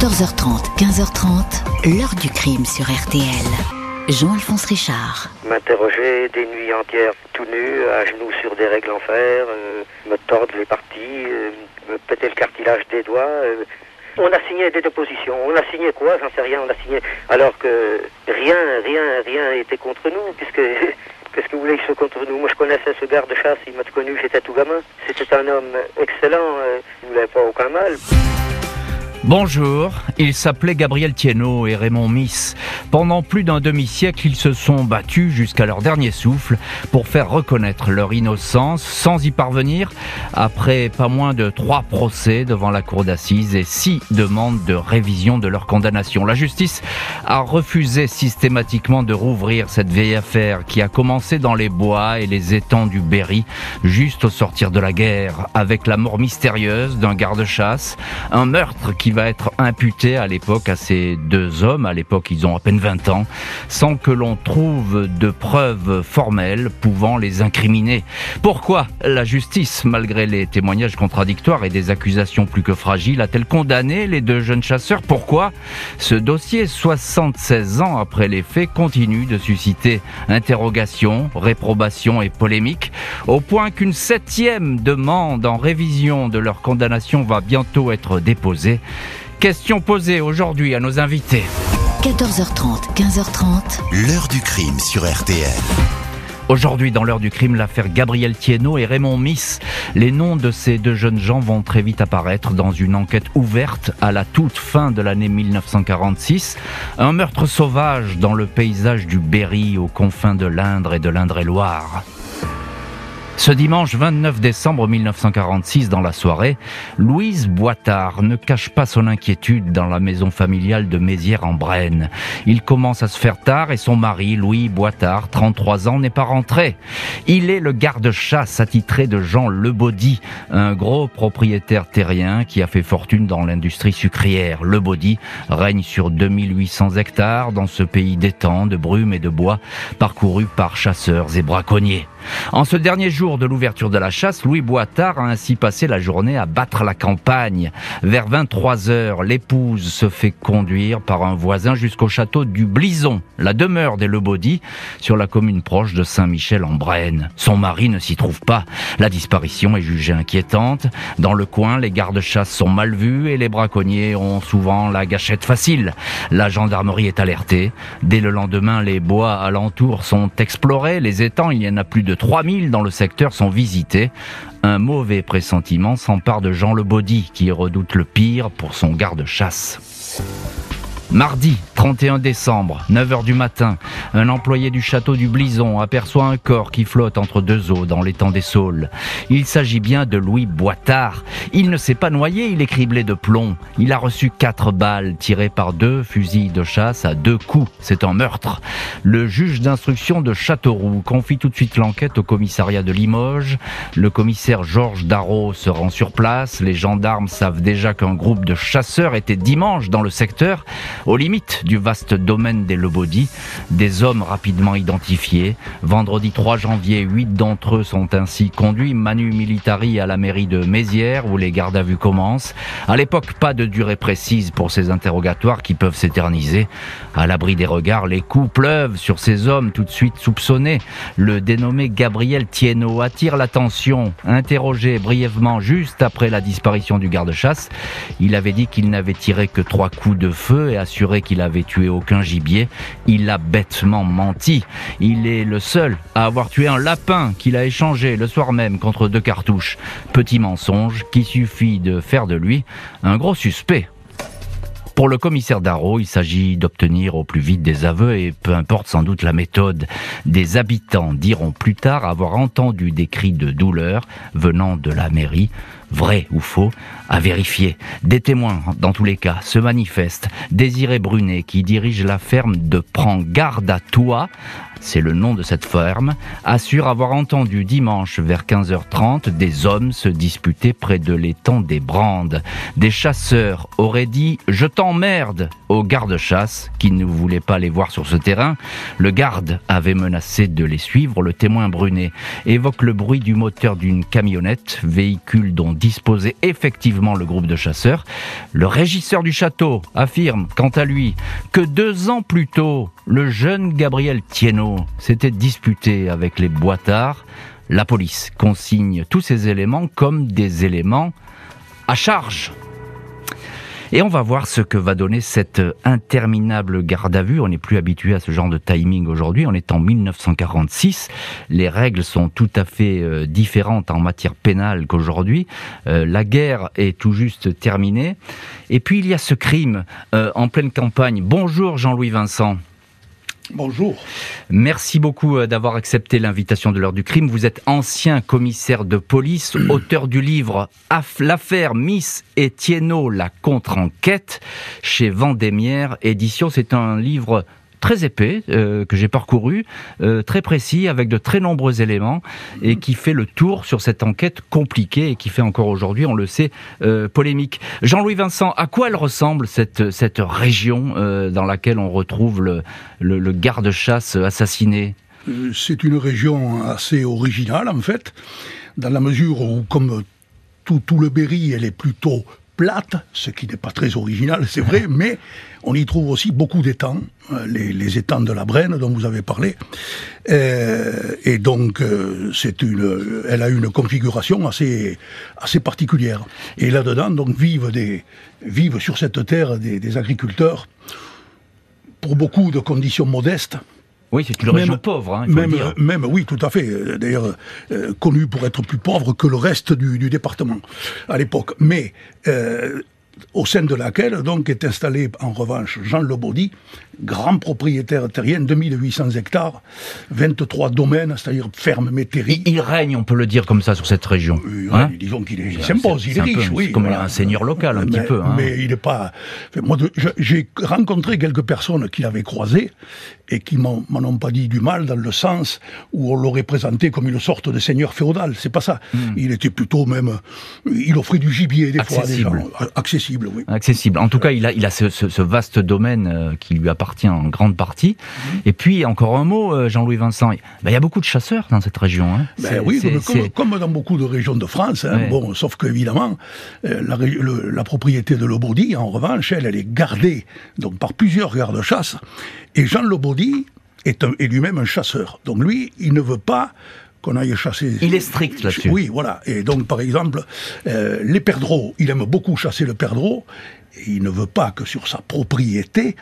14h30, 15h30, l'heure du crime sur RTL. Jean-Alphonse Richard. M'interroger des nuits entières tout nu, à genoux sur des règles en fer, euh, me tordre les parties, euh, me péter le cartilage des doigts. euh. On a signé des dépositions. On a signé quoi J'en sais rien. On a signé alors que rien, rien, rien n'était contre nous, puisque qu'est-ce que vous voulez qu'ils soient contre nous? Moi, je connaissais ce garde-chasse. Il m'a connu. J'étais tout gamin. C'était un homme excellent. il ne voulait pas aucun mal. Bonjour, ils s'appelaient Gabriel Thienot et Raymond Miss. Pendant plus d'un demi-siècle, ils se sont battus jusqu'à leur dernier souffle pour faire reconnaître leur innocence sans y parvenir après pas moins de trois procès devant la cour d'assises et six demandes de révision de leur condamnation. La justice a refusé systématiquement de rouvrir cette vieille affaire qui a commencé dans les bois et les étangs du Berry juste au sortir de la guerre avec la mort mystérieuse d'un garde-chasse, un meurtre qui va être imputé à l'époque à ces deux hommes, à l'époque ils ont à peine 20 ans, sans que l'on trouve de preuves formelles pouvant les incriminer. Pourquoi la justice, malgré les témoignages contradictoires et des accusations plus que fragiles, a-t-elle condamné les deux jeunes chasseurs? Pourquoi ce dossier, 76 ans après les faits, continue de susciter interrogations, réprobations et polémiques, au point qu'une septième demande en révision de leur condamnation va bientôt être déposée Question posée aujourd'hui à nos invités. 14h30, 15h30, L'heure du crime sur RTL. Aujourd'hui, dans l'heure du crime, l'affaire Gabriel Thienot et Raymond Miss. Les noms de ces deux jeunes gens vont très vite apparaître dans une enquête ouverte à la toute fin de l'année 1946. Un meurtre sauvage dans le paysage du Berry aux confins de l'Indre et de l'Indre-et-Loire. Ce dimanche 29 décembre 1946, dans la soirée, Louise Boitard ne cache pas son inquiétude dans la maison familiale de Mézières en Brenne. Il commence à se faire tard et son mari, Louis Boitard, 33 ans, n'est pas rentré. Il est le garde-chasse attitré de Jean Lebaudy, un gros propriétaire terrien qui a fait fortune dans l'industrie sucrière. Lebaudy règne sur 2800 hectares dans ce pays d'étangs, de brumes et de bois, parcouru par chasseurs et braconniers. En ce dernier jour de l'ouverture de la chasse, Louis Boitard a ainsi passé la journée à battre la campagne. Vers 23 heures, l'épouse se fait conduire par un voisin jusqu'au château du Blison, la demeure des Lebaudy, sur la commune proche de Saint-Michel-en-Brenne. Son mari ne s'y trouve pas. La disparition est jugée inquiétante. Dans le coin, les gardes-chasse sont mal vus et les braconniers ont souvent la gâchette facile. La gendarmerie est alertée. Dès le lendemain, les bois alentours sont explorés. Les étangs, il y en a plus de 3000 dans le secteur, sont visités. Un mauvais pressentiment s'empare de Jean Lebaudy, qui redoute le pire pour son garde-chasse. Mardi 31 décembre, 9h du matin, un employé du château du Blison aperçoit un corps qui flotte entre deux eaux dans l'étang des Saules. Il s'agit bien de Louis Boitard. Il ne s'est pas noyé, il est criblé de plomb. Il a reçu quatre balles tirées par deux fusils de chasse à deux coups. C'est un meurtre. Le juge d'instruction de Châteauroux confie tout de suite l'enquête au commissariat de Limoges. Le commissaire Georges Darro se rend sur place. Les gendarmes savent déjà qu'un groupe de chasseurs était dimanche dans le secteur aux limites du vaste domaine des Lebaudy, des hommes rapidement identifiés. Vendredi 3 janvier, huit d'entre eux sont ainsi conduits manu militari à la mairie de Mézières où les gardes à vue commencent. À l'époque, pas de durée précise pour ces interrogatoires qui peuvent s'éterniser. À l'abri des regards, les coups pleuvent sur ces hommes tout de suite soupçonnés. Le dénommé Gabriel Thienot attire l'attention. Interrogé brièvement juste après la disparition du garde-chasse, il avait dit qu'il n'avait tiré que trois coups de feu et assuré qu'il avait tué aucun gibier. Il a bêtement menti. Il est le seul à avoir tué un lapin qu'il a échangé le soir même contre deux cartouches. Petit mensonge qui suffit de faire de lui un gros suspect. Pour le commissaire Darro, il s'agit d'obtenir au plus vite des aveux et peu importe sans doute la méthode. Des habitants diront plus tard avoir entendu des cris de douleur venant de la mairie. Vrai ou faux, à vérifier. Des témoins, dans tous les cas, se manifestent. Désiré Brunet, qui dirige la ferme de Prends garde à toi, c'est le nom de cette ferme, assure avoir entendu dimanche vers 15h30 des hommes se disputer près de l'étang des Brandes. Des chasseurs auraient dit « je t'emmerde » aux gardes-chasse qui ne voulaient pas les voir sur ce terrain. Le garde avait menacé de les suivre. Le témoin Brunet évoque le bruit du moteur d'une camionnette, véhicule dont disposait effectivement le groupe de chasseurs. Le régisseur du château affirme, quant à lui, que deux ans plus tôt, le jeune Gabriel Thienot s'était disputé avec les boitards. La police consigne tous ces éléments comme des éléments à charge. Et on va voir ce que va donner cette interminable garde à vue. On n'est plus habitué à ce genre de timing aujourd'hui. On est en 1946. Les règles sont tout à fait euh, différentes en matière pénale qu'aujourd'hui. Euh, la guerre est tout juste terminée. Et puis il y a ce crime euh, en pleine campagne. Bonjour Jean-Louis Vincent. Bonjour. Merci beaucoup euh, d'avoir accepté l'invitation de l'heure du crime. Vous êtes ancien commissaire de police, auteur du livre L'affaire Miss Etienne, la contre-enquête chez Vendémiaire Édition. C'est un livre très épais euh, que j'ai parcouru, euh, très précis, avec de très nombreux éléments, et qui fait le tour sur cette enquête compliquée et qui fait encore aujourd'hui, on le sait, euh, polémique. Jean-Louis Vincent, à quoi elle ressemble cette, région dans laquelle on retrouve le, le, garde-chasse assassiné? C'est une région assez originale en fait, dans la mesure où, comme tout, tout le Berry, elle est plutôt plate, ce qui n'est pas très original, c'est vrai, mais on y trouve aussi beaucoup d'étangs, euh, les, étangs de la Brenne dont vous avez parlé. Euh, et donc, euh, c'est une, elle a une configuration assez, assez particulière. Et là-dedans, donc, vivent, des, vivent sur cette terre des agriculteurs, pour beaucoup de conditions modestes, oui, c'est une région pauvre, hein, il même, dire. même, oui, tout à fait. D'ailleurs, euh, connu pour être plus pauvre que le reste du, du département à l'époque. Mais euh, au sein de laquelle donc est installé en revanche Jean Lebaudy, grand propriétaire terrien, 2800 hectares, 23 domaines, c'est-à-dire ferme métairie. Il, règne, on peut le dire comme ça, sur cette région. Hein disons qu'il est, s'impose, il est, riche, oui. comme un seigneur local, un petit peu. Hein. Mais il n'est pas... Moi, j'ai rencontré quelques personnes qui l'avaient croisé et qui m'en ont pas dit du mal dans le sens où on l'aurait présenté comme une sorte de seigneur féodal. C'est pas ça. Hmm. Il était plutôt même... Il offrait du gibier des fois à des gens. Accessible, oui. Accessible. En tout cas, il a, il a ce, ce vaste domaine euh, qui lui appartient en grande partie. Mhm. Et puis, encore un mot, euh, Jean-Louis Vincent, ben, il y a beaucoup de chasseurs dans cette région. Hein. Ben oui, comme, dans beaucoup de régions de France. Hein. Bon, sauf qu'évidemment, euh, la, la, propriété de Lobaudy, en revanche, elle, elle est gardée donc, par plusieurs gardes-chasse. Et Jean Lobaudy est, est lui-même un chasseur. Donc lui, il ne veut pas qu'on aille chasser. Il est strict là-dessus. Oui, voilà. Et donc, par exemple, euh, les perdreaux, il aime beaucoup chasser le perdreau, et il ne veut pas que sur sa propriété,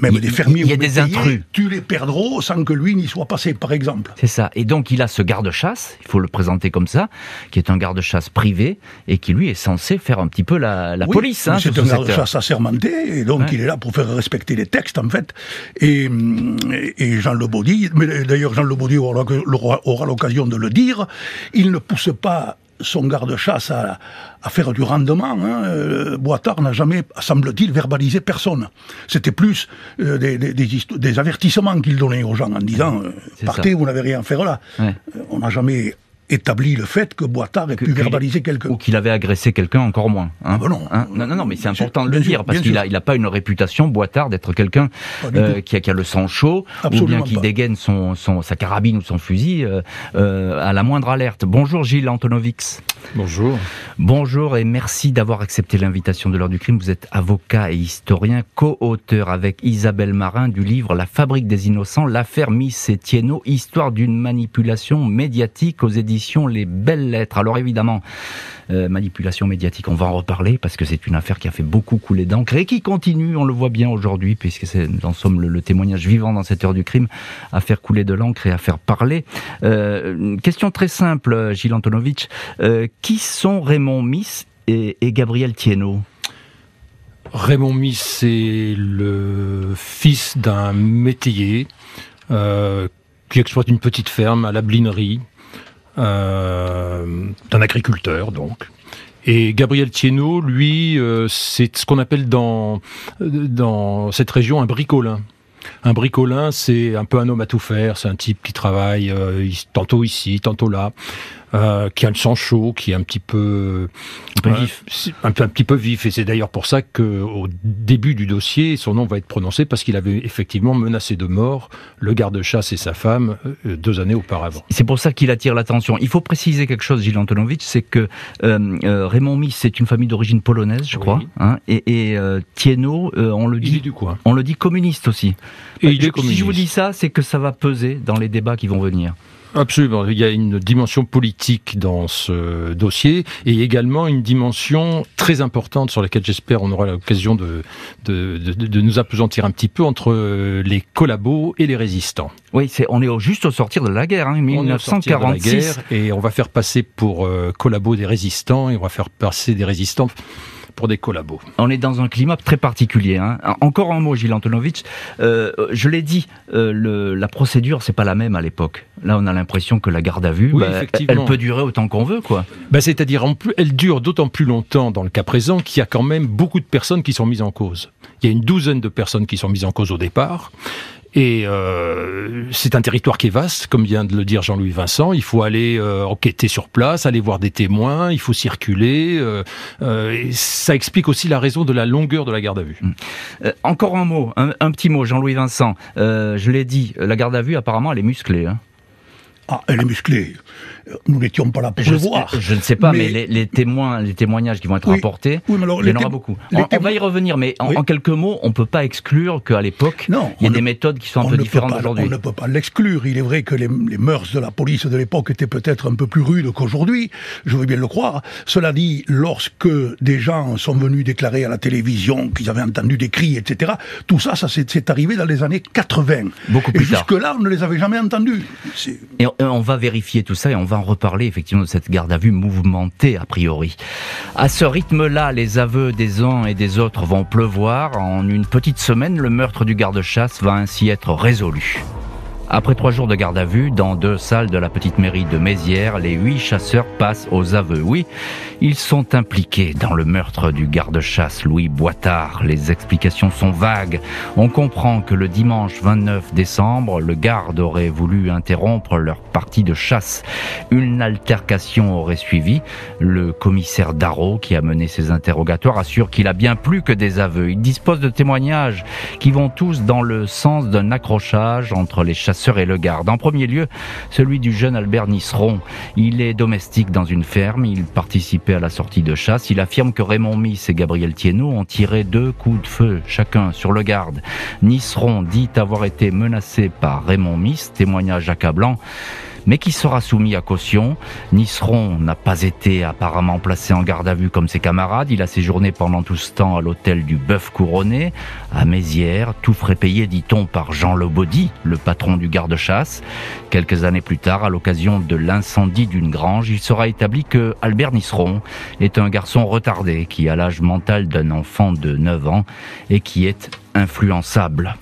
même des fermiers il y a des intrus. tu les perdront sans que lui n'y soit passé, par exemple. C'est ça. Et donc il a ce garde-chasse, il faut le présenter comme ça, qui est un garde-chasse privé et qui lui est censé faire un petit peu la, police. Hein, c'est un garde-chasse assermenté et donc il est là pour faire respecter les textes en fait. Et, et Jean Lebaudy, mais d'ailleurs Jean Lebaudy aura l'occasion de le dire, il ne pousse pas son garde-chasse à, faire du rendement. Hein. Euh, Boitard n'a jamais, semble-t-il, verbalisé personne. C'était plus euh, des, avertissements qu'il donnait aux gens en disant euh, partez, vous n'avez rien à faire là. on n'a jamais établi le fait que Boitard ait pu verbaliser quelqu'un. Ou qu'il avait agressé quelqu'un encore moins. Hein. Ah ben hein non. non. non, mais c'est important de le dire, parce qu'il n'a il a pas une réputation, Boitard, d'être quelqu'un euh, qui, a, qui a le sang chaud, ou bien qui dégaine son, son, sa carabine ou son fusil euh, euh, à la moindre alerte. Bonjour Gilles Antonovix. Bonjour. Bonjour et merci d'avoir accepté l'invitation de l'heure du crime. Vous êtes avocat et historien, co-auteur avec Isabelle Marin du livre La fabrique des innocents, l'affaire Miss Etienne, histoire d'une manipulation médiatique aux éditions les Belles Lettres. Alors évidemment, euh, manipulation médiatique, on va en reparler parce que c'est une affaire qui a fait beaucoup couler d'encre et qui continue, on le voit bien aujourd'hui, puisque c'est en somme le, témoignage vivant dans cette heure du crime, à faire couler de l'encre et à faire parler. Euh, une question très simple, Gilles Antonovitch. Euh, qui sont Raymond Miss et, Gabriel Thienot Raymond Miss, c'est le fils d'un métayer qui exploite une petite ferme à la Blinerie, d'un agriculteur donc. Et Gabriel Thienot, lui, euh, c'est ce qu'on appelle dans, dans cette région un bricolin. Un bricolin, c'est un peu un homme à tout faire. C'est un type qui travaille euh, tantôt ici, tantôt là. Euh, qui a le sang chaud, qui est un petit peu, un peu vif, un, un, petit peu vif. Et c'est d'ailleurs pour ça qu'au début du dossier, son nom va être prononcé parce qu'il avait effectivement menacé de mort le garde-chasse et sa femme euh, deux années auparavant. C'est pour ça qu'il attire l'attention. Il faut préciser quelque chose, Gilles Antonovitch, c'est que euh, Raymond Miss, c'est une famille d'origine polonaise, je crois, hein, et, et Tieno, on le dit, du coin. on le dit communiste aussi. Et il est communiste. Si je vous dis ça, c'est que ça va peser dans les débats qui vont venir. Absolument. Il y a une dimension politique dans ce dossier et également une dimension très importante sur laquelle j'espère on aura l'occasion de, de, de, de, nous appesantir un petit peu entre les collabos et les résistants. Oui, c'est, on est juste au sortir de la guerre, hein, 1946. Guerre, et on va faire passer pour euh, collabos des résistants et on va faire passer des résistants pour des collabos. On est dans un climat très particulier. Hein. Encore un mot, Gilles Antonovitch. Euh, je l'ai dit, euh, le, la procédure, c'est pas la même à l'époque. Là, on a l'impression que la garde à vue, bah, elle peut durer autant qu'on veut, quoi. Bah, c'est-à-dire, elle dure d'autant plus longtemps dans le cas présent qu'il y a quand même beaucoup de personnes qui sont mises en cause. Il y a une douzaine de personnes qui sont mises en cause au départ. Et euh, c'est un territoire qui est vaste, comme vient de le dire Jean-Louis Vincent. Il faut aller euh, enquêter sur place, aller voir des témoins, il faut circuler. Euh, euh ça explique aussi la raison de la longueur de la garde à vue. Euh, encore un mot, un, un petit mot, Jean-Louis Vincent. je l'ai dit, la garde à vue, apparemment, elle est musclée. Hein. Ah, elle est musclée nous n'étions pas là pour je, le voir. Je ne sais pas, mais, les, témoins, les témoignages qui vont être rapportés, il y en aura beaucoup. On, va y revenir, mais en, quelques mots, on ne peut pas exclure qu'à l'époque, il y a des méthodes qui sont un peu différentes d'aujourd'hui. On ne peut pas l'exclure. Il est vrai que les, mœurs de la police de l'époque étaient peut-être un peu plus rudes qu'aujourd'hui, je veux bien le croire. Cela dit, lorsque des gens sont venus déclarer à la télévision qu'ils avaient entendu des cris, etc., tout ça, ça s'est arrivé dans les années 80. Beaucoup plus et jusque-là, on ne les avait jamais entendus. Et on va vérifier tout ça et on va en reparler effectivement de cette garde à vue mouvementée a priori. À ce rythme-là, les aveux des uns et des autres vont pleuvoir. En une petite semaine, le meurtre du garde-chasse va ainsi être résolu. Après trois jours de garde à vue, dans deux salles de la petite mairie de Mézières, les huit chasseurs passent aux aveux. Oui, ils sont impliqués dans le meurtre du garde-chasse Louis Boitard. Les explications sont vagues. On comprend que le dimanche 29 décembre, le garde aurait voulu interrompre leur partie de chasse. Une altercation aurait suivi. Le commissaire Darro, qui a mené ces interrogatoires, assure qu'il a bien plus que des aveux. Il dispose de témoignages qui vont tous dans le sens d'un accrochage entre les chasseurs et le garde. En premier lieu, celui du jeune Albert Nisseron. Il est domestique dans une ferme, il participait à la sortie de chasse. Il affirme que Raymond Miss et Gabriel Thienot ont tiré deux coups de feu chacun sur le garde. Nisseron dit avoir été menacé par Raymond Miss, témoignage accablant mais qui sera soumis à caution. Nisseron n'a pas été apparemment placé en garde à vue comme ses camarades. Il a séjourné pendant tout ce temps à l'hôtel du Bœuf Couronné, à Mézières, tout frais payé, dit-on, par Jean Lobaudy, le patron du garde-chasse. Quelques années plus tard, à l'occasion de l'incendie d'une grange, il sera établi que Albert Nisseron est un garçon retardé qui a l'âge mental d'un enfant de 9 ans et qui est influençable.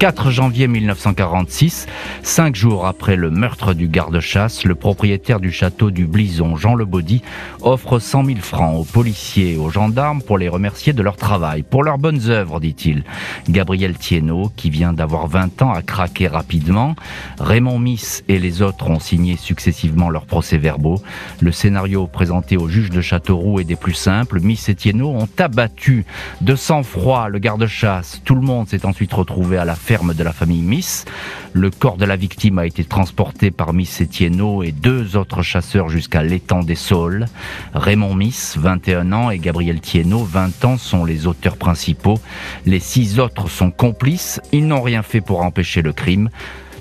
4 janvier 1946, cinq jours après le meurtre du garde-chasse, le propriétaire du château du Blison, Jean Lebaudy, offre 100 000 francs aux policiers et aux gendarmes pour les remercier de leur travail, pour leurs bonnes œuvres, dit-il. Gabriel Thienot, qui vient d'avoir 20 ans, a craqué rapidement. Raymond Miss et les autres ont signé successivement leurs procès-verbaux. Le scénario présenté au juge de Châteauroux est des plus simples. Miss et Thienot ont abattu de sang-froid le garde-chasse. Tout le monde s'est ensuite retrouvé à la de la famille Miss. Le corps de la victime a été transporté par Miss Etienneau et deux autres chasseurs jusqu'à l'étang des Saules. Raymond Miss, 21 ans, et Gabriel Thienot, 20 ans, sont les auteurs principaux. Les six autres sont complices. Ils n'ont rien fait pour empêcher le crime.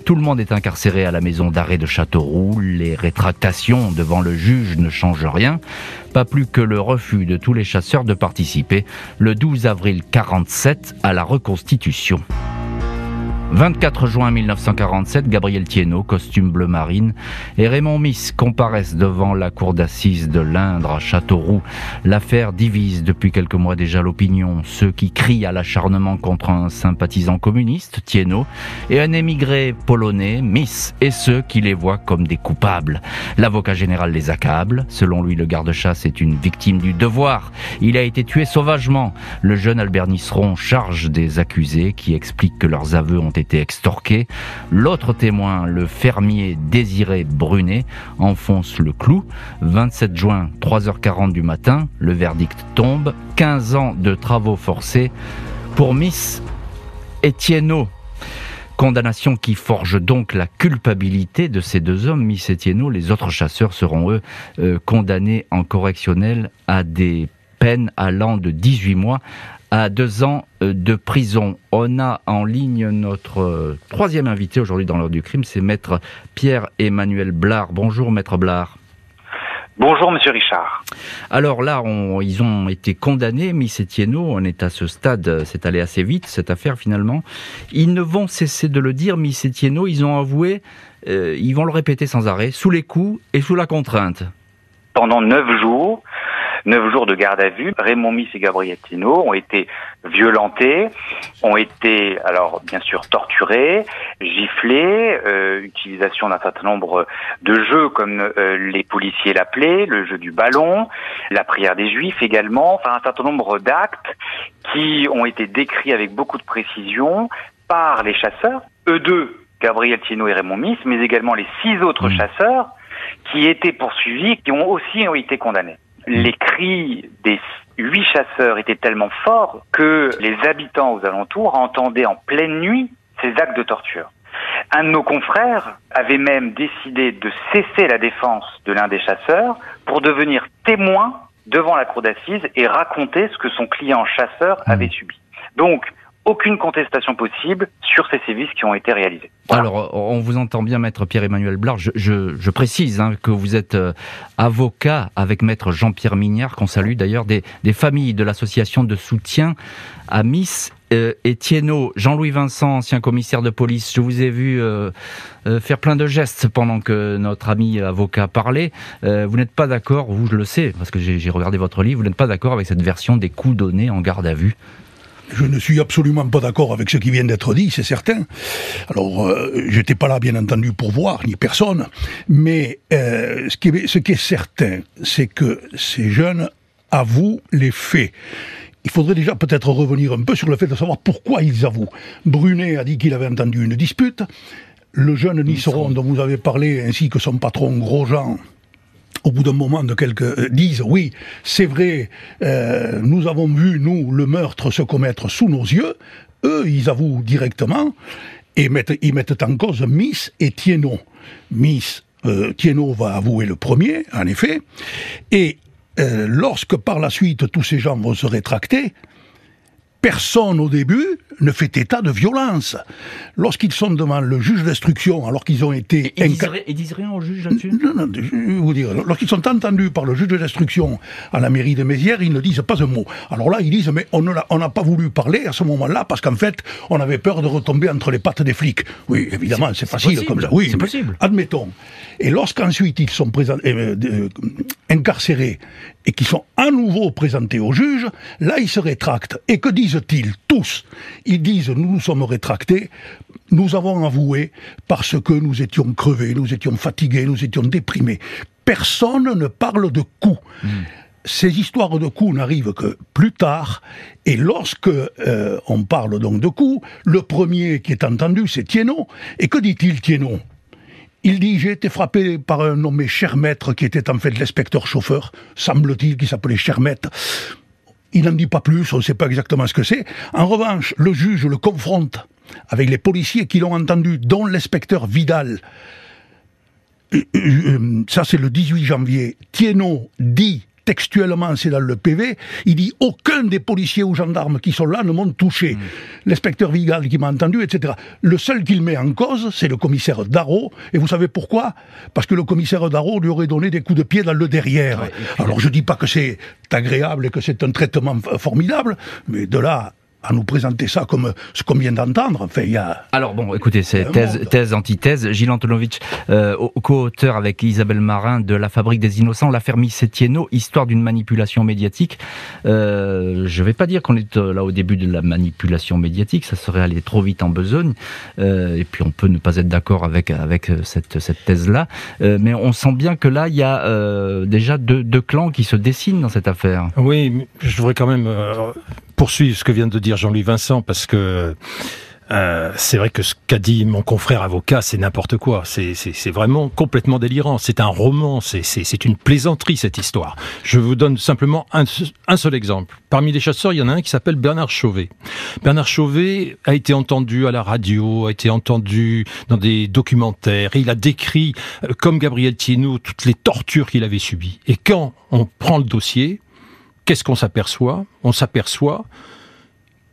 Tout le monde est incarcéré à la maison d'arrêt de Châteauroux. Les rétractations devant le juge ne changent rien. Pas plus que le refus de tous les chasseurs de participer le 12 avril 47 à la reconstitution. 24 juin 1947, Gabriel Thienot, costume bleu marine, et Raymond Miss comparaissent devant la cour d'assises de l'Indre à Châteauroux. L'affaire divise depuis quelques mois déjà l'opinion. Ceux qui crient à l'acharnement contre un sympathisant communiste, Thienot, et un émigré polonais, Miss, et ceux qui les voient comme des coupables. L'avocat général les accable. Selon lui, le garde-chasse est une victime du devoir. Il a été tué sauvagement. Le jeune Albert Nisseron charge des accusés qui expliquent que leurs aveux ont été extorqués. L'autre témoin, le fermier Désiré Brunet, enfonce le clou. 27 juin, 3h40 du matin, le verdict tombe. 15 ans de travaux forcés pour Miss Etienne. Condamnation qui forge donc la culpabilité de ces deux hommes, Miss Etienne. Les autres chasseurs seront, eux, euh, condamnés en correctionnel à des peines allant de 18 mois à deux ans euh, de prison. On a en ligne notre euh, troisième invité aujourd'hui dans l'heure du crime, c'est maître Pierre-Emmanuel Blard. Bonjour maître Blard. Bonjour Monsieur Richard. Alors là, ils ont été condamnés, Miss Etienneau, on est à ce stade, c'est allé assez vite cette affaire finalement. Ils ne vont cesser de le dire, Miss Etienneau, ils ont avoué, euh, ils vont le répéter sans arrêt, sous les coups et sous la contrainte. Pendant neuf jours, neuf jours de garde à vue. Raymond Miss et Gabriel Tino ont été violentés, ont été alors bien sûr torturés, giflés, euh, utilisation d'un certain nombre de jeux comme euh, les policiers l'appelaient, le jeu du ballon, la prière des juifs également, enfin un certain nombre d'actes qui ont été décrits avec beaucoup de précision par les chasseurs, eux deux, Gabriel Tino et Raymond Miss, mais également les six autres mmh. chasseurs qui étaient poursuivis, qui ont aussi été condamnés les cris des huit chasseurs étaient tellement forts que les habitants aux alentours entendaient en pleine nuit ces actes de torture. Un de nos confrères avait même décidé de cesser la défense de l'un des chasseurs pour devenir témoin devant la cour d'assises et raconter ce que son client chasseur avait mmh. subi. Donc, aucune contestation possible sur ces sévices qui ont été réalisés. Alors, on vous entend bien, maître Pierre-Emmanuel Blard. Je, précise hein, que vous êtes euh, avocat avec maître Jean-Pierre Mignard, qu'on salue d'ailleurs, des, familles de l'association de soutien à Miss euh, Jean-Louis Vincent, ancien commissaire de police, je vous ai vu euh, euh, faire plein de gestes pendant que notre ami avocat parlait. vous n'êtes pas d'accord, vous je le sais, parce que j'ai regardé votre livre, vous n'êtes pas d'accord avec cette version des coups donnés en garde à vue je ne suis absolument pas d'accord avec ce qui vient d'être dit, c'est certain. Alors, euh, j'étais pas là, bien entendu, pour voir, ni personne. Mais euh, ce, qui est, ce qui est certain, c'est que ces jeunes avouent les faits. Il faudrait déjà peut-être revenir un peu sur le fait de savoir pourquoi ils avouent. Brunet a dit qu'il avait entendu une dispute. Le jeune Nisseron dont vous avez parlé, ainsi que son patron Grosjean, au bout d'un moment de quelques euh, disent oui c'est vrai euh, nous avons vu nous le meurtre se commettre sous nos yeux. Eux ils avouent directement et mettent, ils mettent en cause Miss et Thienot Miss euh, va avouer le premier en effet. Et euh, lorsque par la suite tous ces gens vont se rétracter personne au début ne fait état de violence. Lorsqu'ils sont devant le juge d'instruction, alors qu'ils ont été... Ils, disent, disent rien au juge là-dessus Non, non, je vais vous dire, lorsqu'ils sont entendus par le juge d'instruction à la mairie de Mézières, ils ne disent pas un mot. Alors là, ils disent, mais on n'a pas voulu parler à ce moment-là, parce qu'en fait, on avait peur de retomber entre les pattes des flics. Oui, évidemment, c'est facile comme ça. Oui, c'est possible. Admettons. Et lorsqu'ensuite ils sont présent, euh, euh, incarcérés et qu'ils sont à nouveau présentés au juge, là, ils se rétractent. Et que disent-ils tous? Ils disent, nous nous sommes rétractés, nous avons avoué parce que nous étions crevés, nous étions fatigués, nous étions déprimés. Personne ne parle de coups. Hmm. Ces histoires de coups n'arrivent que plus tard, et lorsque euh, on parle donc de coups, le premier qui est entendu, c'est Thiénon. Et que dit-il Thiénon il dit J'ai été frappé par un nommé Chermètre qui était en fait l'inspecteur chauffeur, semble-t-il, qui s'appelait Chermètre. Il n'en dit pas plus, on ne sait pas exactement ce que c'est. En revanche, le juge le confronte avec les policiers qui l'ont entendu, dont l'inspecteur Vidal. Euh, euh, euh, ça, c'est le 18 janvier. Thienot dit textuellement, c'est dans le PV, il dit aucun des policiers ou gendarmes qui sont là ne m'ont touché. Hmm. L'inspecteur Vigal qui m'a entendu, etc. Le seul qu'il met en cause, c'est le commissaire Darro. Et vous savez pourquoi? Parce que le commissaire Darro lui aurait donné des coups de pied dans le derrière. Alors je dis pas que c'est agréable et que c'est un traitement formidable, mais de là à nous présenter ça comme ce qu'on vient d'entendre. Enfin, il y a... Alors bon, écoutez, c'est thèse, thèse, antithèse. Gilles Antonovitch, euh, co-auteur avec Isabelle Marin de La Fabrique des Innocents, l'affaire Missetieno, histoire d'une manipulation médiatique. Euh, je vais pas dire qu'on est euh, là au début de la manipulation médiatique, ça serait aller trop vite en besogne. Euh, et puis on peut ne pas être d'accord avec avec cette cette thèse-là, euh, mais on sent bien que là il y a déjà deux, deux clans qui se dessinent dans cette affaire. Oui, je voudrais quand même poursuivre ce que vient de dire Jean-Louis Vincent parce que euh, c'est vrai que ce qu'a dit mon confrère avocat, c'est n'importe quoi. C'est vraiment complètement délirant. C'est un roman, c'est une plaisanterie cette histoire. Je vous donne simplement un, seul exemple. Parmi les chasseurs, il y en a un qui s'appelle Bernard Chauvet. Bernard Chauvet a été entendu à la radio, a été entendu dans des documentaires. il a décrit, euh, comme Gabriel Thienot, toutes les tortures qu'il avait subies. Et quand on prend le dossier, qu'est-ce qu'on s'aperçoit? On s'aperçoit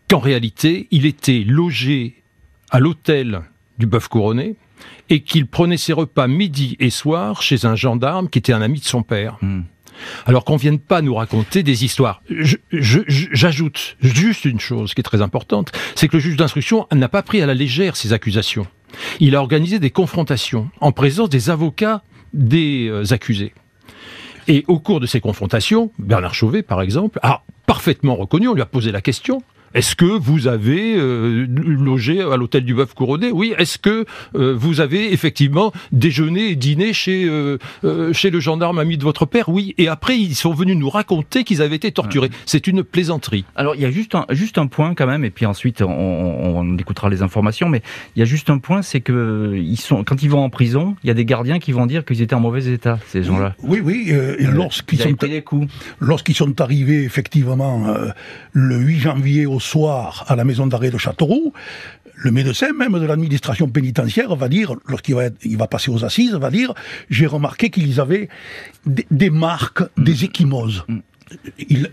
qu'en réalité, il était logé à l'hôtel du Bœuf Couronné et qu'il prenait ses repas midi et soir chez un gendarme qui était un ami de son père. Hmm. Alors qu'on vienne pas nous raconter des histoires. J'ajoute juste une chose qui est très importante, c'est que le juge d'instruction n'a pas pris à la légère ces accusations. Il a organisé des confrontations en présence des avocats des euh, accusés. Et au cours de ces confrontations, Bernard Chauvet, par exemple, a parfaitement reconnu, on lui a posé la question, est-ce que vous avez euh, logé à l'hôtel du Bœuf Couronné? Oui. Est-ce que euh, vous avez effectivement déjeuné et dîné chez euh, chez le gendarme ami de votre père? Oui. Et après, ils sont venus nous raconter qu'ils avaient été torturés. C'est une plaisanterie. Alors, il y a juste un, juste un point quand même, et puis ensuite on, on, écoutera les informations, mais il y a juste un point, c'est que ils sont, quand ils vont en prison, il y a des gardiens qui vont dire qu'ils étaient en mauvais état, ces gens-là. Oui, oui. lorsqu'ils sont, lorsqu'ils sont arrivés effectivement le 8 janvier au soir à la maison d'arrêt de Châteauroux, le médecin même de l'administration pénitentiaire va dire, lorsqu'il va, il va passer aux assises, va dire, j'ai remarqué qu'ils avaient des, marques, des échymoses. Mm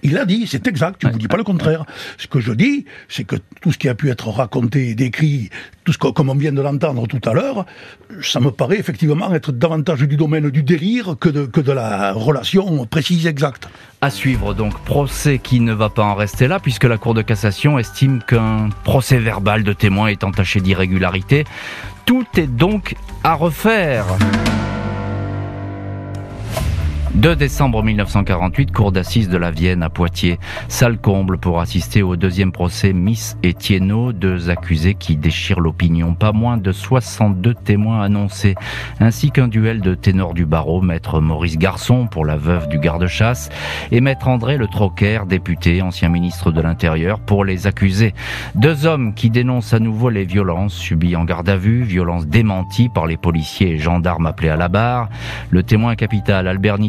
il, a dit, c'est exact, je ne vous dis pas le contraire. Ce que je dis, c'est que tout ce qui a pu être raconté, décrit, tout ce que, comme on vient de l'entendre tout à l'heure, ça me paraît effectivement être davantage du domaine du délire que de, que de la relation précise exacte. À suivre donc, procès qui ne va pas en rester là, puisque la Cour de cassation estime qu'un procès verbal de témoin est entaché d'irrégularité. Tout est donc à refaire. 2 décembre 1948, cour d'assises de la Vienne à Poitiers. Salle comble pour assister au deuxième procès Miss et Thienot, deux accusés qui déchirent l'opinion. Pas moins de 62 témoins annoncés, ainsi qu'un duel de ténor du barreau, maître Maurice Garçon pour la veuve du garde-chasse et maître André Le Troquer, député, ancien ministre de l'Intérieur, pour les accusés. Deux hommes qui dénoncent à nouveau les violences subies en garde à vue, violences démenties par les policiers et gendarmes appelés à la barre. Le témoin capital Albert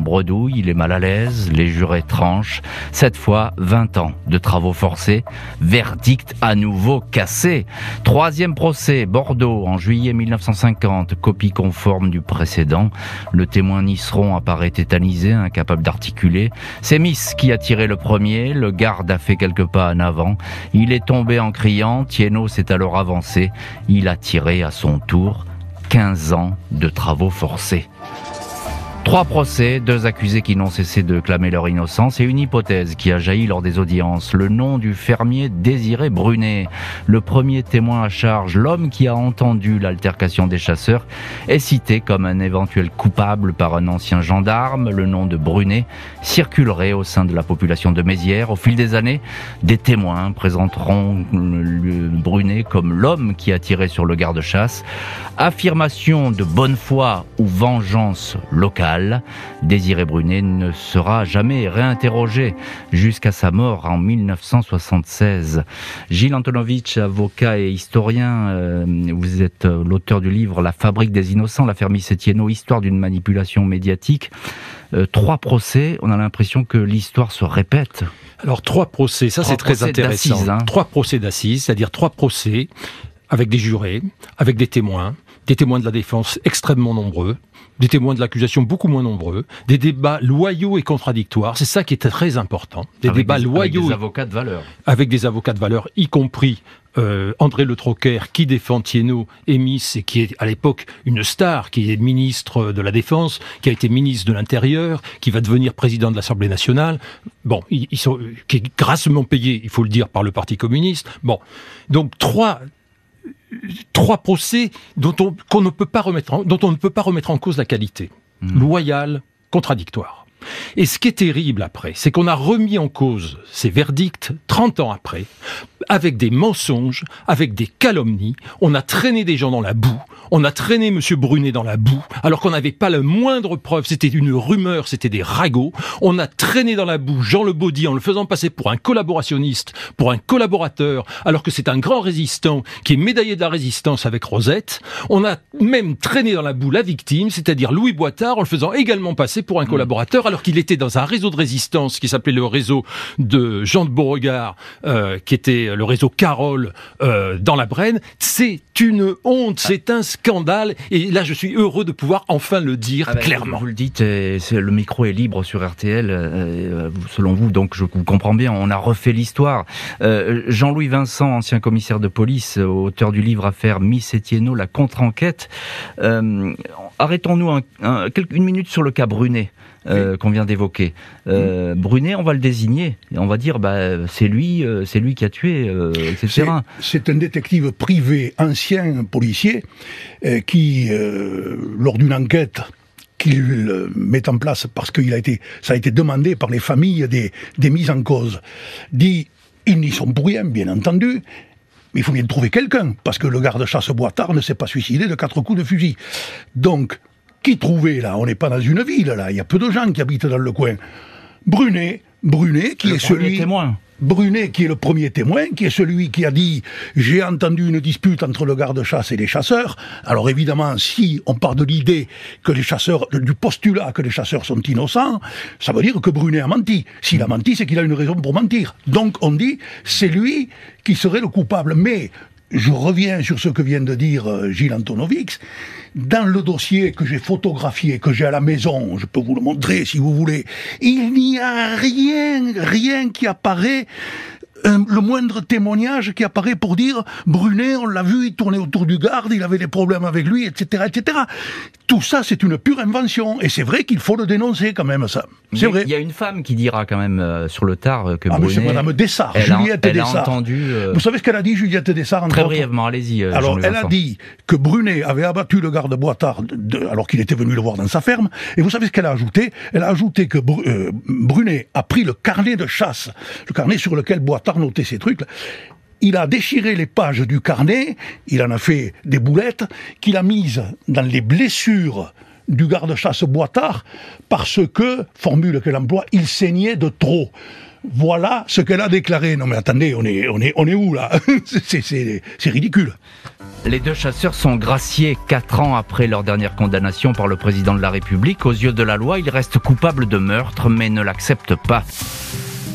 bredouille, il est mal à l'aise, les jurés tranchent. Cette fois, 20 ans de travaux forcés. Verdict à nouveau cassé. Troisième procès, Bordeaux, en juillet 1950, copie conforme du précédent. Le témoin Nisseron apparaît tétanisé, incapable d'articuler. C'est Miss qui a tiré le premier, le garde a fait quelques pas en avant. Il est tombé en criant, Tieno s'est alors avancé. Il a tiré à son tour 15 ans de travaux forcés. Trois procès, deux accusés qui n'ont cessé de clamer leur innocence et une hypothèse qui a jailli lors des audiences. Le nom du fermier Désiré Brunet. Le premier témoin à charge, l'homme qui a entendu l'altercation des chasseurs, est cité comme un éventuel coupable par un ancien gendarme. Le nom de Brunet circulerait au sein de la population de Mézières. Au fil des années, des témoins présenteront Brunet comme l'homme qui a tiré sur le garde-chasse. Affirmation de bonne foi ou vengeance locale Désiré Brunet ne sera jamais réinterrogé jusqu'à sa mort en 1976. Gilles Antonovitch, avocat et historien, euh, vous êtes l'auteur du livre La fabrique des innocents, l'affaire Missetieno, histoire d'une manipulation médiatique. Euh, trois procès, on a l'impression que l'histoire se répète. Alors trois procès, ça c'est très intéressant. Hein. Trois procès d'assises, c'est-à-dire trois procès avec des jurés, avec des témoins, des témoins de la défense extrêmement nombreux, des témoins de l'accusation beaucoup moins nombreux, des débats loyaux et contradictoires, c'est ça qui est très important. Des débats loyaux. Avec des avocats de valeur. Avec des avocats de valeur, y compris euh, André Le Troquer qui défend Thienot et Miss et qui est à l'époque une star, qui est ministre de la Défense, qui a été ministre de l'Intérieur, qui va devenir président de l'Assemblée nationale. Bon, ils, sont qui est grassement payé, il faut le dire, par le Parti communiste. Bon, donc trois trois procès dont on, qu'on ne peut pas remettre en, dont on ne peut pas remettre en cause la qualité. Mmh. Loyal, contradictoire. Et ce qui est terrible après, c'est qu'on a remis en cause ces verdicts 30 ans après, avec des mensonges, avec des calomnies. On a traîné des gens dans la boue. On a traîné M. Brunet dans la boue, alors qu'on n'avait pas la moindre preuve. C'était une rumeur, c'était des ragots. On a traîné dans la boue Jean Le Baudy en le faisant passer pour un collaborationniste, pour un collaborateur, alors que c'est un grand résistant qui est médaillé de la résistance avec Rosette. On a même traîné dans la boue la victime, c'est-à-dire Louis Boitard, en le faisant également passer pour un mmh. collaborateur, alors qu'il était dans un réseau de résistance qui s'appelait le réseau de Jean de Beauregard, euh, qui était le réseau Carole euh, dans la Brenne. C'est une honte, c'est un scandale. Et là, je suis heureux de pouvoir enfin le dire ah ben, clairement. Vous le dites, le micro est libre sur RTL, euh, selon vous, donc je vous comprends bien. On a refait l'histoire. Jean-Louis Vincent, ancien commissaire de police, auteur du livre Affaire Miss Etienne, la contre-enquête. Arrêtons-nous une minute sur le cas Brunet. Euh, qu'on vient d'évoquer. Euh, Brunet, on va le désigner. Et on va dire, bah, c'est lui, euh, c'est lui qui a tué, etc. C'est un détective privé, ancien policier, qui, lors d'une enquête qu'il met en place parce qu'il a été, ça a été demandé par les familles des, des mises en cause, dit, ils n'y sont pour rien, bien entendu, mais il faut bien trouver quelqu'un, parce que le garde-chasse Boitard ne s'est pas suicidé de quatre coups de fusil. Donc, qui trouver là? On n'est pas dans une ville là, il y a peu de gens qui habitent dans le coin. Brunet, Brunet qui est celui témoin. Brunet, qui est le premier témoin, qui est celui qui a dit j'ai entendu une dispute entre le garde-chasse et les chasseurs. Alors évidemment, si on part de l'idée que les chasseurs, du postulat que les chasseurs sont innocents, ça veut dire que Brunet a menti. S'il a menti, c'est qu'il a une raison pour mentir. Donc on dit c'est lui qui serait le coupable. Mais je reviens sur ce que vient de dire euh, Gilles Antonovics. Dans le dossier que j'ai photographié, que j'ai à la maison, je peux vous le montrer si vous voulez, il n'y a rien, rien qui apparaît le moindre témoignage qui apparaît pour dire Brunet, on l'a vu, il tournait autour du garde, il avait des problèmes avec lui, etc., etc. Tout ça, c'est une pure invention, et c'est vrai qu'il faut le dénoncer quand même, ça. C'est vrai. Il y a une femme qui dira quand même euh, sur le tard euh, que ah, Brunet... c'est Madame Dessart, Juliette elle Dessart. A entendu, euh, Vous savez ce qu'elle a dit, Juliette Dessart Très brièvement, allez-y. alors, elle a dit que Brunet avait abattu le garde Boitard de, alors qu'il était venu le voir dans sa ferme, et vous savez ce qu'elle a ajouté? Elle a ajouté que Brunet a pris le carnet de chasse, le carnet sur lequel Boitard notait ses trucs, il a déchiré les pages du carnet, il en a fait des boulettes, qu'il a mises dans les blessures du garde-chasse Boitard, parce que, formule qu'elle emploie, il saignait de trop. Voilà ce qu'elle a déclaré. Non mais attendez, on est, on est, on est où là C'est ridicule. Les deux chasseurs sont graciés quatre ans après leur dernière condamnation par le président de la République. Aux yeux de la loi, ils restent coupables de meurtre, mais ne l'acceptent pas.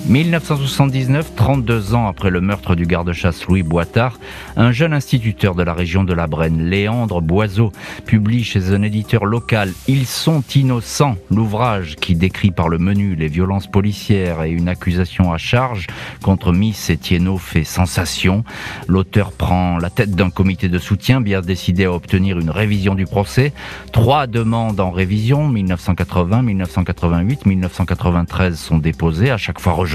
1979, 32 ans après le meurtre du garde-chasse Louis Boitard, un jeune instituteur de la région de la Brenne, Léandre Boiseau, publie chez un éditeur local Ils sont innocents, l'ouvrage qui décrit par le menu les violences policières et une accusation à charge contre Miss Etienne fait sensation. L'auteur prend la tête d'un comité de soutien bien décidé à obtenir une révision du procès. Trois demandes en révision, 1980, 1988, 1993 sont déposées, à chaque fois rejetées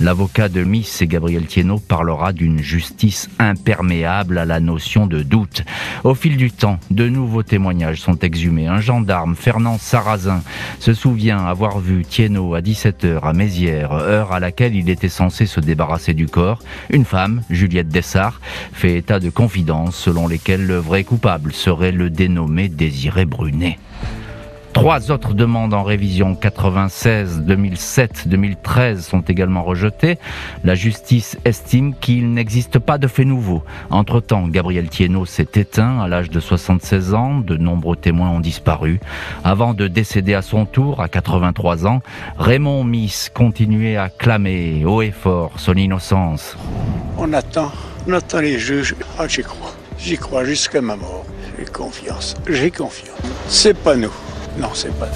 L'avocat de Miss et Gabriel Thienot parlera d'une justice imperméable à la notion de doute. Au fil du temps, de nouveaux témoignages sont exhumés. Un gendarme, Fernand Sarrazin, se souvient avoir vu Thienot à 17h à Mézières, heure à laquelle il était censé se débarrasser du corps. Une femme, Juliette Dessart, fait état de confidences selon lesquelles le vrai coupable serait le dénommé Désiré Brunet. Trois autres demandes en révision 96, 2007, 2013 sont également rejetées. La justice estime qu'il n'existe pas de fait nouveau. Entre-temps, Gabriel Thienot s'est éteint à l'âge de 76 ans. De nombreux témoins ont disparu. Avant de décéder à son tour, à 83 ans, Raymond Miss continuait à clamer haut et fort son innocence. On attend, on attend les juges. Ah, j'y crois. J'y crois jusqu'à ma mort. J'ai confiance. J'ai confiance. C'est pas nous. Non, c'est pas.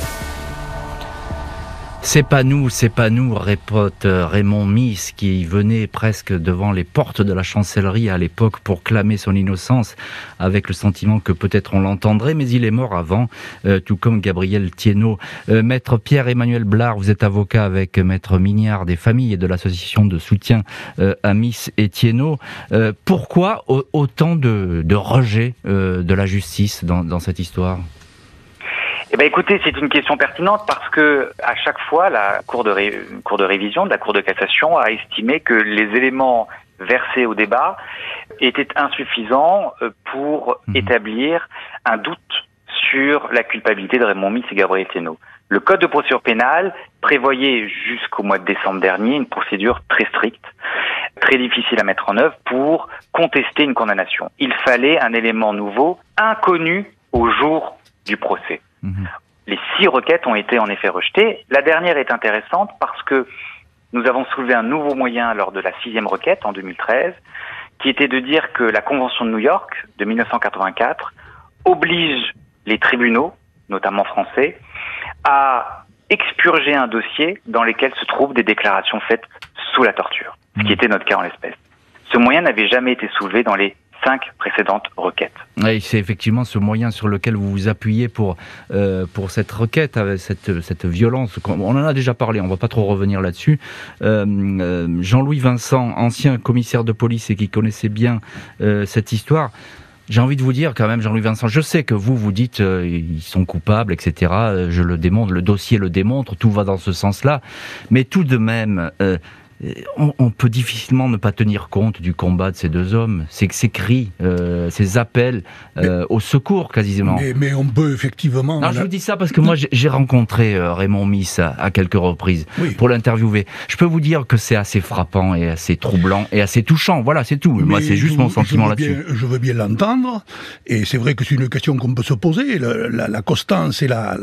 C'est pas nous, c'est pas nous, répète euh, Raymond Miss, qui venait presque devant les portes de la chancellerie à l'époque pour clamer son innocence, avec le sentiment que peut-être on l'entendrait, mais il est mort avant, euh, tout comme Gabriel Thienot. Euh, Maître Pierre-Emmanuel Blard, vous êtes avocat avec Maître Mignard des familles et de l'association de soutien à Miss et Thienot. pourquoi autant de, de rejet de la justice dans cette histoire? Eh ben écoutez, c'est une question pertinente parce que à chaque fois, la cour de, cour de révision de la Cour de cassation a estimé que les éléments versés au débat étaient insuffisants euh, pour mhm. établir un doute sur la culpabilité de Raymond Miss et Gabriel Thénault. Le Code de procédure pénale prévoyait jusqu'au mois de décembre dernier une procédure très stricte, très difficile à mettre en œuvre pour contester une condamnation. Il fallait un élément nouveau, inconnu au jour du procès. Mhm. Les six requêtes ont été en effet rejetées. La dernière est intéressante parce que nous avons soulevé un nouveau moyen lors de la sixième requête en 2013, qui était de dire que la Convention de New York de 1984 oblige les tribunaux, notamment français, à expurger un dossier dans lequel se trouvent des déclarations faites sous la torture, ce qui mhm. était notre cas en l'espèce. Ce moyen n'avait jamais été soulevé dans les cinq précédentes requêtes. Oui, c'est effectivement ce moyen sur lequel vous vous appuyez pour, euh, pour cette requête, avec cette, cette violence. On en a déjà parlé, on ne va pas trop revenir là-dessus. Euh, euh, Jean-Louis Vincent, ancien commissaire de police et qui connaissait bien cette histoire, j'ai envie de vous dire quand même, Jean-Louis Vincent, je sais que vous vous dites ils sont coupables, etc. je le démontre, le dossier le démontre, tout va dans ce sens-là. Mais tout de même, on, peut difficilement ne pas tenir compte du combat de ces deux hommes, ces, ces cris, euh, ces appels euh, au secours quasiment. Mais, on peut effectivement. Non, je vous dis ça parce que moi j'ai rencontré euh, Raymond Miss à, quelques reprises pour l'interviewer. Je peux vous dire que c'est assez frappant et assez troublant et assez touchant. Voilà, c'est tout. moi, c'est juste mon sentiment là-dessus. Je veux bien l'entendre et c'est vrai que c'est une question qu'on peut se poser. la, constance et la,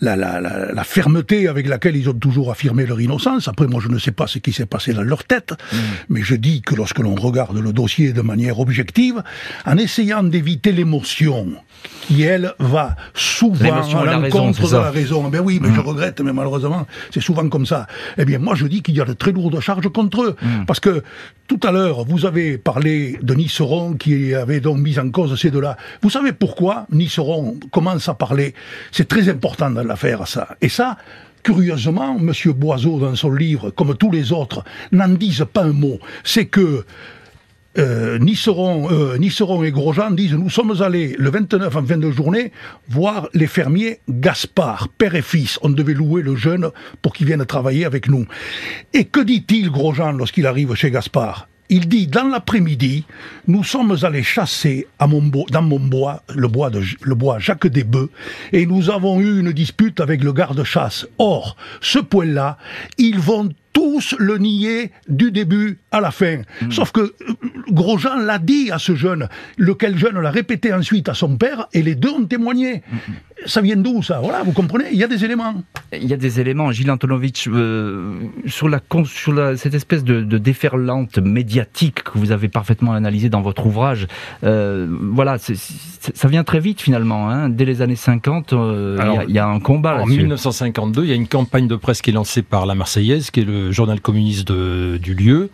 la, fermeté avec laquelle ils ont toujours affirmé leur innocence. Après, moi, je ne sais pas ce qui s'est passé dans leur tête, mm. mais je dis que lorsque l'on regarde le dossier de manière objective, en essayant d'éviter l'émotion, qui elle va souvent à l'encontre de la raison. Ben oui, mais je mm. regrette, mais malheureusement, c'est souvent comme ça. Eh bien, moi, je dis qu'il y a de très lourdes charges contre eux, mm. parce que tout à l'heure, vous avez parlé de Nisseron qui avait donc mis en cause ces deux-là. Vous savez pourquoi Nisseron commence à parler? C'est très important dans l'affaire, ça. Et ça, Curieusement, M. Boiseau, dans son livre, comme tous les autres, n'en disent pas un mot. C'est que euh, Nisseron, euh, et Grosjean disent nous sommes allés le 29 en fin de journée voir les fermiers Gaspard, père et fils. On devait louer le jeune pour qu'il vienne travailler avec nous. Et que dit-il Grosjean lorsqu'il arrive chez Gaspard? Il dit dans l'après-midi, nous sommes allés chasser dans mon bois, le bois, de, Jacques et nous avons eu une dispute avec le garde-chasse. Or, ce point-là, ils vont tous le nier du début à la fin. Hmm. Sauf que euh, Grosjean l'a dit à ce jeune, lequel jeune l'a répété ensuite à son père, et les deux ont témoigné. Hmm. Ça vient d'où ça? Voilà, vous comprenez Il y a des éléments. Il y a des éléments. Gilles Antonovitch, euh, sur, la, sur cette espèce de, déferlante médiatique que vous avez parfaitement analysé dans votre ouvrage, euh, voilà, ça vient très vite finalement. Hein. Dès les années 50, il y, a un combat. En 1952, il y a une campagne de presse qui est lancée par la Marseillaise, qui est le journal communiste du lieu.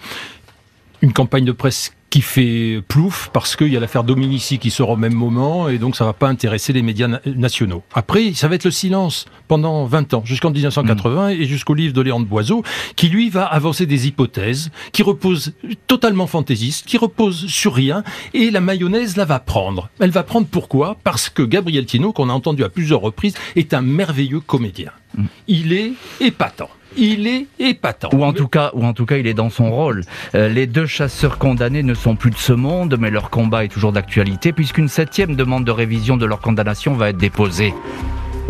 Une campagne de presse qui fait plouf parce qu'il y a l'affaire Dominici qui sort au même moment et donc ça va pas intéresser les médias nationaux. Après, ça va être le silence pendant 20 ans, jusqu'en 1980 et jusqu'au livre de Léon de Boiseau, qui lui va avancer des hypothèses qui reposent totalement fantaisistes, qui reposent sur rien et la mayonnaise la va prendre. Elle va prendre pourquoi? Parce que Gabriel Tino, qu'on a entendu à plusieurs reprises, est un merveilleux comédien. Mm. Il est épatant il est épatant. Ou en tout cas, il est dans son rôle. Euh, les deux chasseurs condamnés ne sont plus de ce monde, mais leur combat est toujours d'actualité puisqu'une septième demande de révision de leur condamnation va être déposée.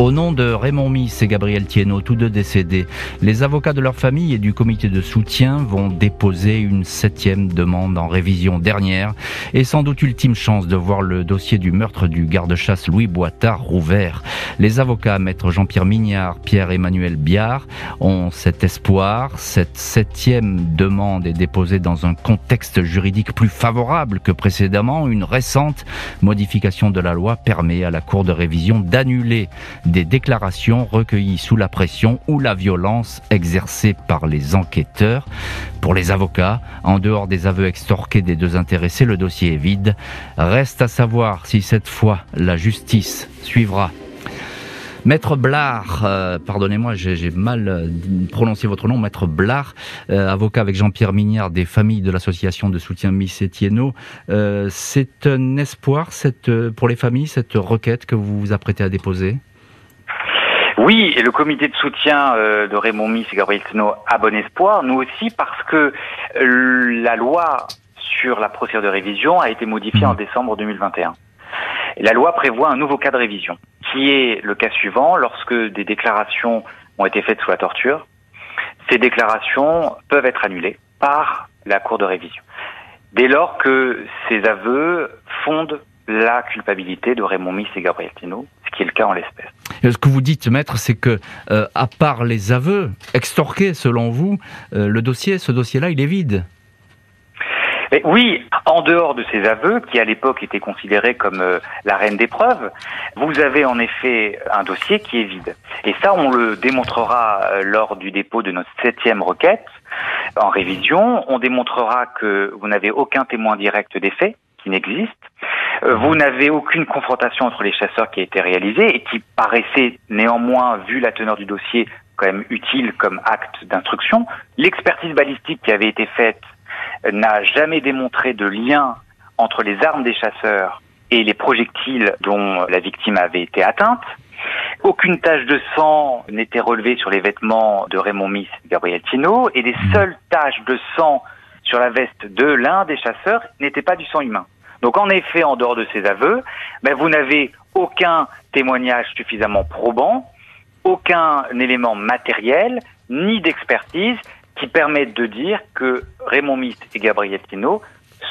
Au nom de Raymond Miss et Gabriel Thienot, tous deux décédés, les avocats de leur famille et du comité de soutien vont déposer une septième demande en révision dernière et sans doute ultime chance de voir le dossier du meurtre du garde-chasse Louis Boitard rouvert. Les avocats, maître Jean-Pierre Mignard, Pierre-Emmanuel Biard, ont cet espoir. Cette septième demande est déposée dans un contexte juridique plus favorable que précédemment. Une récente modification de la loi permet à la Cour de révision d'annuler des déclarations recueillies sous la pression ou la violence exercée par les enquêteurs. Pour les avocats, en dehors des aveux extorqués des deux intéressés, le dossier est vide. Reste à savoir si cette fois la justice suivra Maître Blard, euh, pardonnez-moi, j'ai mal euh, prononcé votre nom, Maître Blard, euh, avocat avec Jean-Pierre Mignard des familles de l'association de soutien Miss Etienne. C'est un espoir pour les familles, cette requête que vous vous apprêtez à déposer? Oui, et le comité de soutien de Raymond Miss et Gabriel Teno a bon espoir, nous aussi, parce que la loi sur la procédure de révision a été modifiée en mmh. décembre 2021. La loi prévoit un nouveau cas de révision, qui est le cas suivant lorsque des déclarations ont été faites sous la torture. Ces déclarations peuvent être annulées par la Cour de révision, dès lors que ces aveux fondent la culpabilité de Raymond Miss et Gabriel Tino, ce qui est le cas en l'espèce. Ce que vous dites, maître, c'est que, euh, à part les aveux extorqués, selon vous, euh, le dossier, ce dossier-là, il est vide oui, en dehors de ces aveux, qui à l'époque étaient considérés comme euh, la reine des preuves, vous avez en effet un dossier qui est vide. Et ça, on le démontrera lors du dépôt de notre septième requête en révision. On démontrera que vous n'avez aucun témoin direct des faits qui n'existe. Euh, vous n'avez aucune confrontation entre les chasseurs qui a été réalisée et qui paraissait néanmoins, vu la teneur du dossier, quand même utile comme acte d'instruction. L'expertise balistique qui avait été faite n'a jamais démontré de lien entre les armes des chasseurs et les projectiles dont la victime avait été atteinte. Aucune tache de sang n'était relevée sur les vêtements de Raymond Miss et Gabriel Tino, et les mmh. seules taches de sang sur la veste de l'un des chasseurs n'étaient pas du sang humain. Donc en effet, en dehors de ces aveux, ben, vous n'avez aucun témoignage suffisamment probant, aucun élément matériel, ni d'expertise, qui permettent de dire que Raymond Mist et Gabriel Tino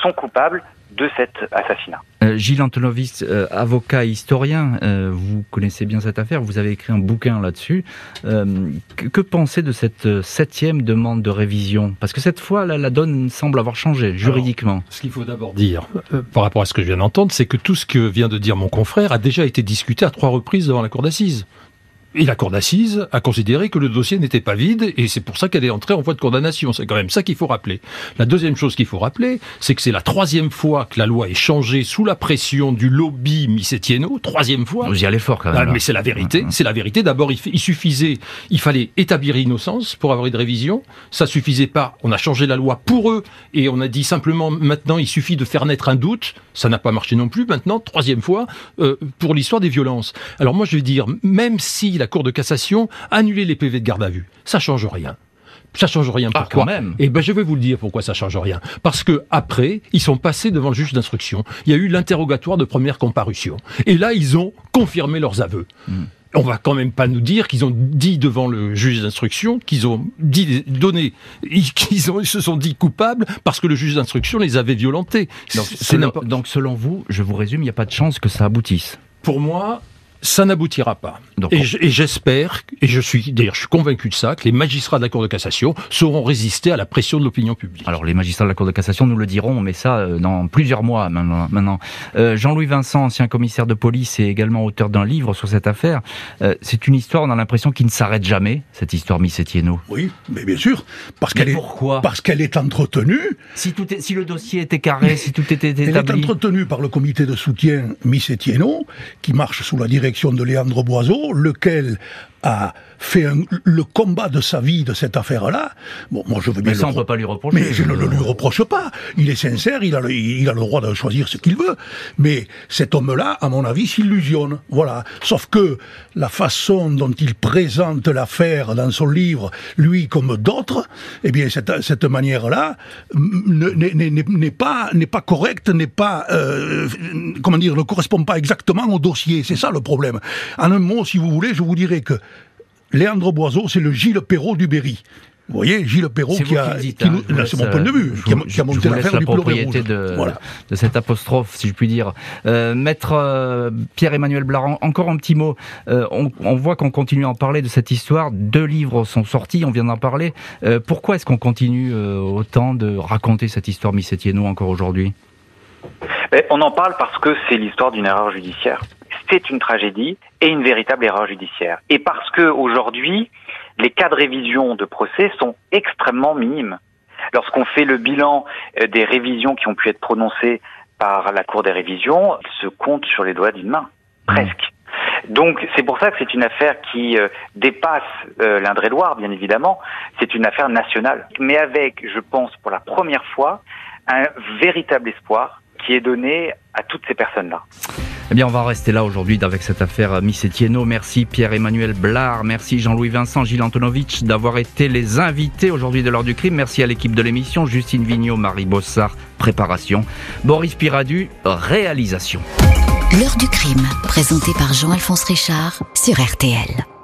sont coupables de cet assassinat. Euh, Gilles Antonovis, euh, avocat historien, euh, vous connaissez bien cette affaire, vous avez écrit un bouquin là-dessus. Que, que, pensez de cette septième demande de révision? Parce que cette fois, la, donne semble avoir changé juridiquement. ce qu'il faut d'abord dire, par rapport à ce que je viens d'entendre, c'est que tout ce que vient de dire mon confrère a déjà été discuté à trois reprises devant la cour d'assises. Et la cour d'assises a considéré que le dossier n'était pas vide, et c'est pour ça qu'elle est entrée en voie de condamnation. C'est quand même ça qu'il faut rappeler. La deuxième chose qu'il faut rappeler, c'est que c'est la troisième fois que la loi est changée sous la pression du lobby Misetieno. Troisième fois. Vous y allez fort quand même. Ah, mais c'est la vérité. C'est la vérité. D'abord, il, suffisait, il fallait établir innocence pour avoir une révision. Ça suffisait pas. On a changé la loi pour eux, et on a dit simplement maintenant, il suffit de faire naître un doute. Ça n'a pas marché non plus. Maintenant, troisième fois, euh, pour l'histoire des violences. Alors moi, je vais dire, même si la Cour de cassation, annuler les PV de garde à vue. Ça change rien. Ça change rien. Ah, pourquoi même Et eh ben je vais vous le dire pourquoi ça change rien. Parce que après, ils sont passés devant le juge d'instruction. Il y a eu l'interrogatoire de première comparution. Et là, ils ont confirmé leurs aveux. Hmm. On va quand même pas nous dire qu'ils ont dit devant le juge d'instruction qu'ils ont dit donné qu'ils se sont dit coupables parce que le juge d'instruction les avait violentés. Donc, donc selon vous, je vous résume, il n'y a pas de chance que ça aboutisse. Pour moi, ça n'aboutira pas. et j'espère, et je suis d'ailleurs je suis convaincu de ça, que les magistrats de la Cour de cassation sauront résister à la pression de l'opinion publique. Alors les magistrats de la Cour de cassation nous le diront, mais ça euh, dans plusieurs mois maintenant. Euh, Jean-Louis Vincent, ancien commissaire de police et également auteur d'un livre sur cette affaire, euh, c'est une histoire, on a l'impression qui ne s'arrête jamais, cette histoire Miss Etienne. Oui, mais bien sûr, parce qu'elle est pourquoi? parce qu'elle est entretenue. Si tout est, si le dossier était carré, si tout était établi. Elle est entretenue par le comité de soutien Miss Etienne, qui marche sous la direction de Léandre Boiseau, lequel a fait le combat de sa vie de cette affaire-là. Bon, moi je veux bien. Mais ça, on ne peut pas lui reprocher. Mais je ne le lui reproche pas. Il est sincère, il a le, il a le droit de choisir ce qu'il veut. Mais cet homme-là, à mon avis, s'illusionne. Voilà. Sauf que la façon dont il présente l'affaire dans son livre, lui comme d'autres, eh bien, cette, cette manière-là n'est pas, n'est pas correcte, n'est pas, euh, comment dire, ne correspond pas exactement au dossier. C'est ça le problème. En un mot, si vous voulez, je vous dirais que Léandre Boiseau, c'est le Gilles Perrault du Berry. Vous voyez, Gilles Perrault qui a, hein. c'est mon point de vue, qui a, monté l'affaire du propriété de, de cette apostrophe, si je puis dire. Euh, Maître euh, Pierre-Emmanuel Blaran, encore un petit mot. Euh, on, on, voit qu'on continue à en parler de cette histoire. Deux livres sont sortis, on vient d'en parler. Euh, pourquoi est-ce qu'on continue euh, autant de raconter cette histoire Miss encore aujourd'hui? On en parle parce que c'est l'histoire d'une erreur judiciaire c'est une tragédie et une véritable erreur judiciaire. Et parce que aujourd'hui, les cas de révision de procès sont extrêmement minimes. Lorsqu'on fait le bilan euh, des révisions qui ont pu être prononcées par la Cour des révisions, il se compte sur les doigts d'une main, presque. Donc c'est pour ça que c'est une affaire qui euh, dépasse euh, l'Indre-et-Loire, bien évidemment. C'est une affaire nationale, mais avec, je pense, pour la première fois, un véritable espoir qui est donné à toutes ces personnes-là. Eh bien, on va rester là aujourd'hui avec cette affaire Miss Etienne. Merci Pierre-Emmanuel Blard, merci Jean-Louis Vincent, Gilles Antonovitch d'avoir été les invités aujourd'hui de l'heure du crime. Merci à l'équipe de l'émission, Justine Vignot, Marie Bossard, préparation, Boris Piradu, réalisation. L'heure du crime, présenté par Jean-Alphonse Richard sur RTL.